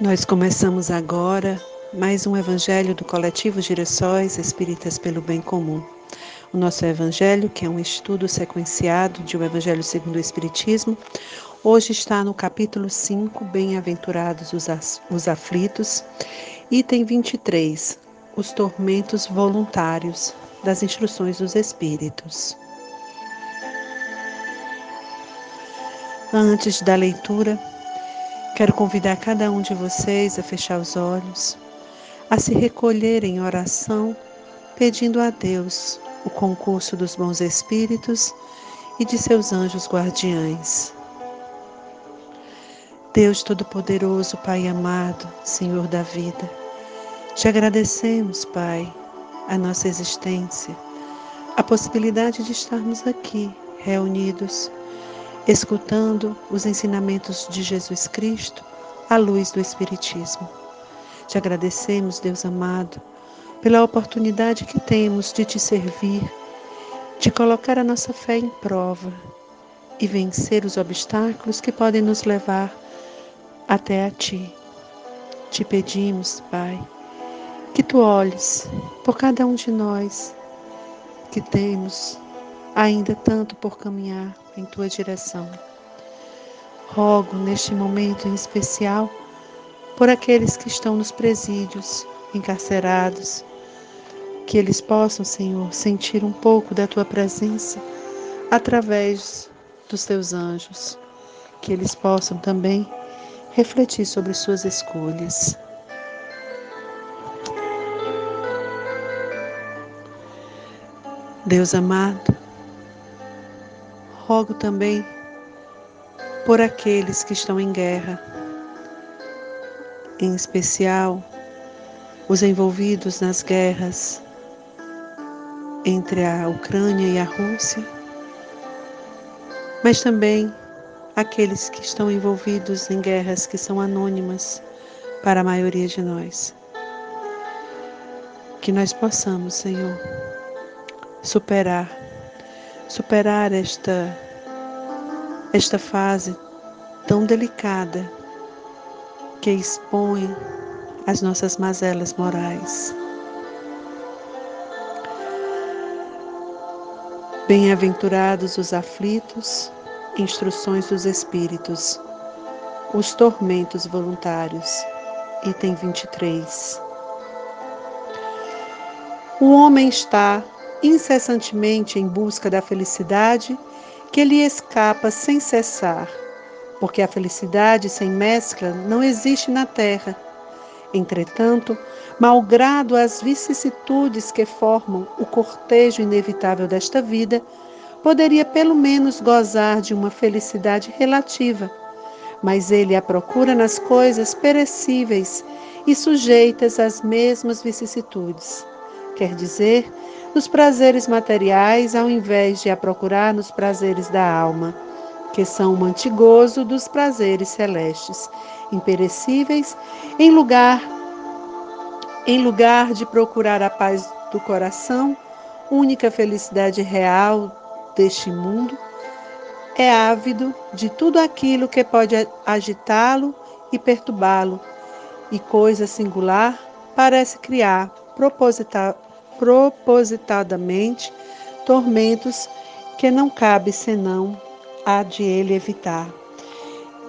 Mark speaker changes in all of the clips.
Speaker 1: Nós começamos agora mais um evangelho do coletivo Girassóis Espíritas pelo Bem Comum. O nosso evangelho, que é um estudo sequenciado de o um Evangelho segundo o Espiritismo, hoje está no capítulo 5, Bem-aventurados os aflitos, item 23, os tormentos voluntários das instruções dos Espíritos. Antes da leitura, Quero convidar cada um de vocês a fechar os olhos, a se recolher em oração, pedindo a Deus o concurso dos bons espíritos e de seus anjos guardiães. Deus Todo-Poderoso, Pai amado, Senhor da vida, te agradecemos, Pai, a nossa existência, a possibilidade de estarmos aqui reunidos escutando os ensinamentos de Jesus Cristo à luz do Espiritismo. Te agradecemos, Deus amado, pela oportunidade que temos de te servir, de colocar a nossa fé em prova e vencer os obstáculos que podem nos levar até a Ti. Te pedimos, Pai, que Tu olhes por cada um de nós que temos ainda tanto por caminhar em tua direção. Rogo neste momento em especial por aqueles que estão nos presídios, encarcerados, que eles possam, Senhor, sentir um pouco da tua presença através dos teus anjos, que eles possam também refletir sobre suas escolhas. Deus amado, rogo também por aqueles que estão em guerra, em especial os envolvidos nas guerras entre a Ucrânia e a Rússia, mas também aqueles que estão envolvidos em guerras que são anônimas para a maioria de nós. Que nós possamos, Senhor, superar superar esta, esta fase tão delicada que expõe as nossas mazelas morais. Bem-aventurados os aflitos, instruções dos Espíritos, os tormentos voluntários. Item 23. O homem está incessantemente em busca da felicidade que lhe escapa sem cessar, porque a felicidade sem mescla não existe na terra. Entretanto, malgrado as vicissitudes que formam o cortejo inevitável desta vida, poderia pelo menos gozar de uma felicidade relativa, mas ele a procura nas coisas perecíveis e sujeitas às mesmas vicissitudes quer dizer, nos prazeres materiais, ao invés de a procurar nos prazeres da alma, que são o antigozo dos prazeres celestes, imperecíveis, em lugar em lugar de procurar a paz do coração, única felicidade real deste mundo, é ávido de tudo aquilo que pode agitá-lo e perturbá-lo, e coisa singular parece criar proposital, propositadamente tormentos que não cabe senão a de ele evitar.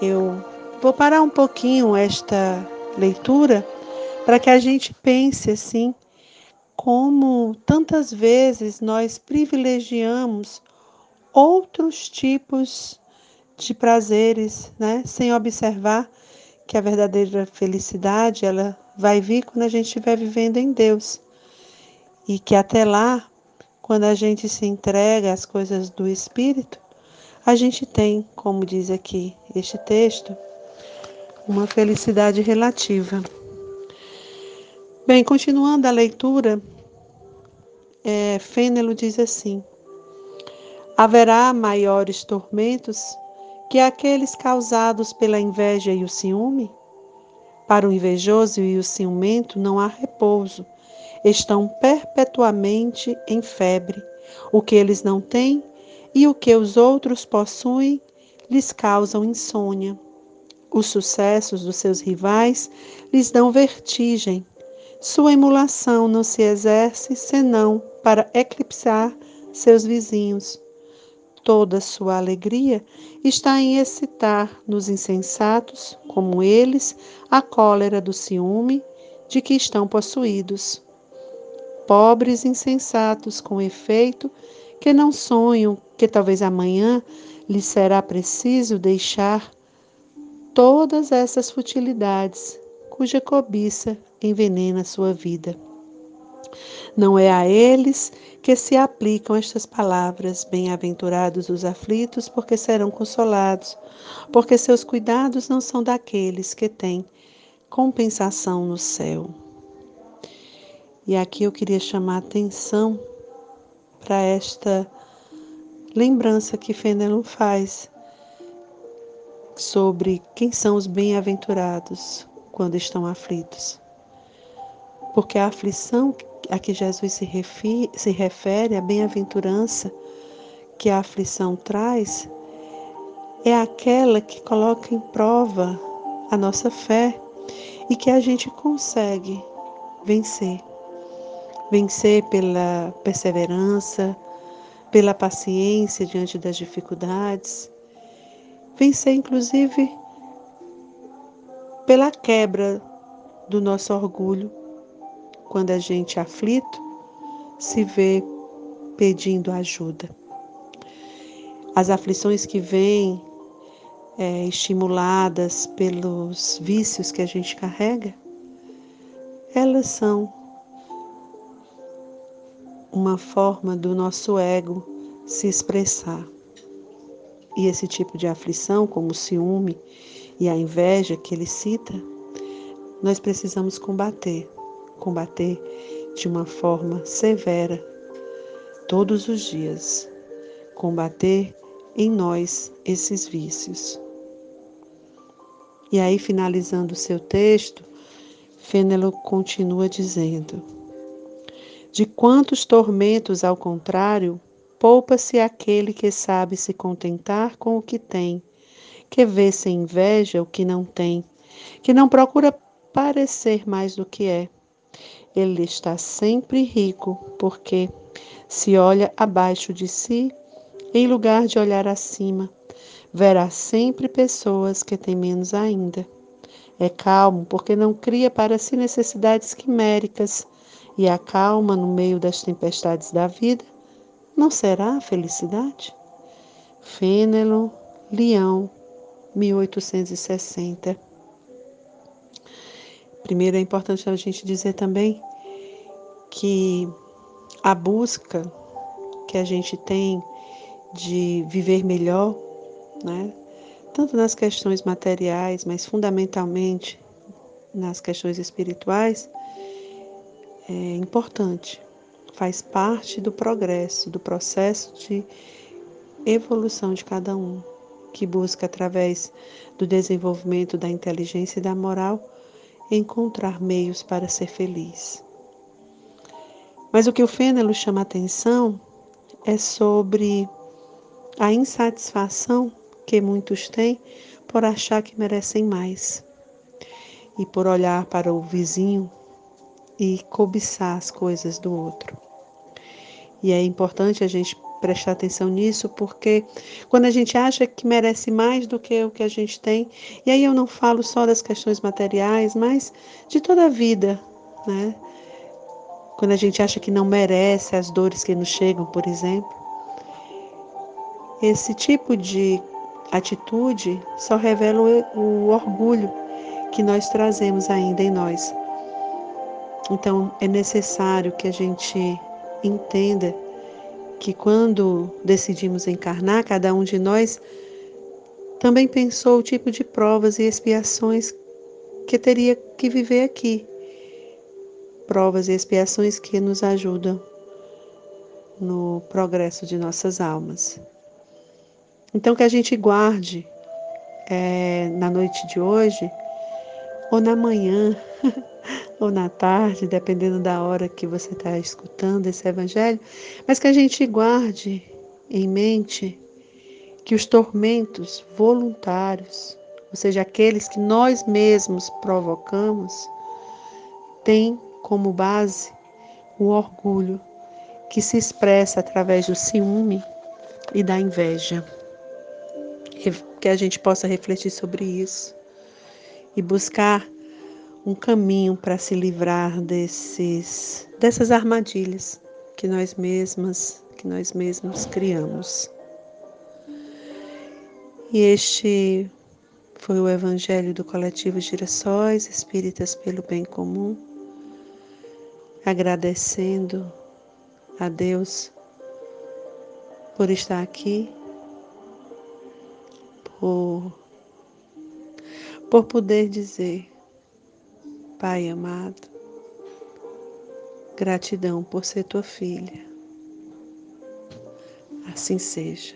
Speaker 1: Eu vou parar um pouquinho esta leitura para que a gente pense assim como tantas vezes nós privilegiamos outros tipos de prazeres, né, sem observar que a verdadeira felicidade ela vai vir quando a gente estiver vivendo em Deus e que até lá, quando a gente se entrega às coisas do Espírito, a gente tem, como diz aqui este texto, uma felicidade relativa. Bem, continuando a leitura, é, Fênelo diz assim: haverá maiores tormentos que aqueles causados pela inveja e o ciúme? Para o invejoso e o ciumento não há repouso, estão perpetuamente em febre. O que eles não têm e o que os outros possuem lhes causam insônia. Os sucessos dos seus rivais lhes dão vertigem. Sua emulação não se exerce senão para eclipsar seus vizinhos. Toda sua alegria está em excitar nos insensatos, como eles, a cólera do ciúme de que estão possuídos. Pobres insensatos, com efeito, que não sonham que talvez amanhã lhes será preciso deixar todas essas futilidades cuja cobiça envenena sua vida. Não é a eles que se aplicam estas palavras: Bem-aventurados os aflitos, porque serão consolados, porque seus cuidados não são daqueles que têm compensação no céu. E aqui eu queria chamar a atenção para esta lembrança que Fenelon faz sobre quem são os bem-aventurados quando estão aflitos. Porque a aflição a que Jesus se, se refere, a bem-aventurança que a aflição traz, é aquela que coloca em prova a nossa fé e que a gente consegue vencer. Vencer pela perseverança, pela paciência diante das dificuldades, vencer inclusive pela quebra do nosso orgulho, quando a gente aflito se vê pedindo ajuda. As aflições que vêm é, estimuladas pelos vícios que a gente carrega, elas são uma forma do nosso ego se expressar. E esse tipo de aflição, como o ciúme e a inveja que ele cita, nós precisamos combater. Combater de uma forma severa, todos os dias. Combater em nós esses vícios. E aí, finalizando o seu texto, Fênelo continua dizendo: De quantos tormentos, ao contrário, Poupa-se aquele que sabe se contentar com o que tem, que vê sem inveja o que não tem, que não procura parecer mais do que é. Ele está sempre rico, porque se olha abaixo de si, em lugar de olhar acima, verá sempre pessoas que têm menos ainda. É calmo porque não cria para si necessidades quiméricas e acalma no meio das tempestades da vida não será a felicidade? Fênelon, Leão, 1860. Primeiro é importante a gente dizer também que a busca que a gente tem de viver melhor, né? tanto nas questões materiais, mas fundamentalmente nas questões espirituais, é importante faz parte do progresso, do processo de evolução de cada um, que busca, através do desenvolvimento da inteligência e da moral, encontrar meios para ser feliz. Mas o que o Fênelo chama atenção é sobre a insatisfação que muitos têm por achar que merecem mais e por olhar para o vizinho e cobiçar as coisas do outro. E é importante a gente prestar atenção nisso, porque quando a gente acha que merece mais do que o que a gente tem, e aí eu não falo só das questões materiais, mas de toda a vida, né? Quando a gente acha que não merece as dores que nos chegam, por exemplo, esse tipo de atitude só revela o, orgulho que nós trazemos ainda em nós. Então é necessário que a gente entenda que quando decidimos encarnar, cada um de nós também pensou o tipo de provas e expiações que teria que viver aqui. Provas e expiações que nos ajudam no progresso de nossas almas. Então, que a gente guarde é, na noite de hoje ou na manhã ou na tarde, dependendo da hora que você está escutando esse evangelho, mas que a gente guarde em mente que os tormentos voluntários, ou seja, aqueles que nós mesmos provocamos, têm como base o orgulho, que se expressa através do ciúme e da inveja. Que a gente possa refletir sobre isso e buscar um caminho para se livrar desses dessas armadilhas que nós mesmas, que nós mesmos criamos. E este foi o evangelho do coletivo Girassóis Espíritas pelo Bem Comum, agradecendo a Deus por estar aqui, por, por poder dizer, Pai amado, gratidão por ser tua filha. Assim seja.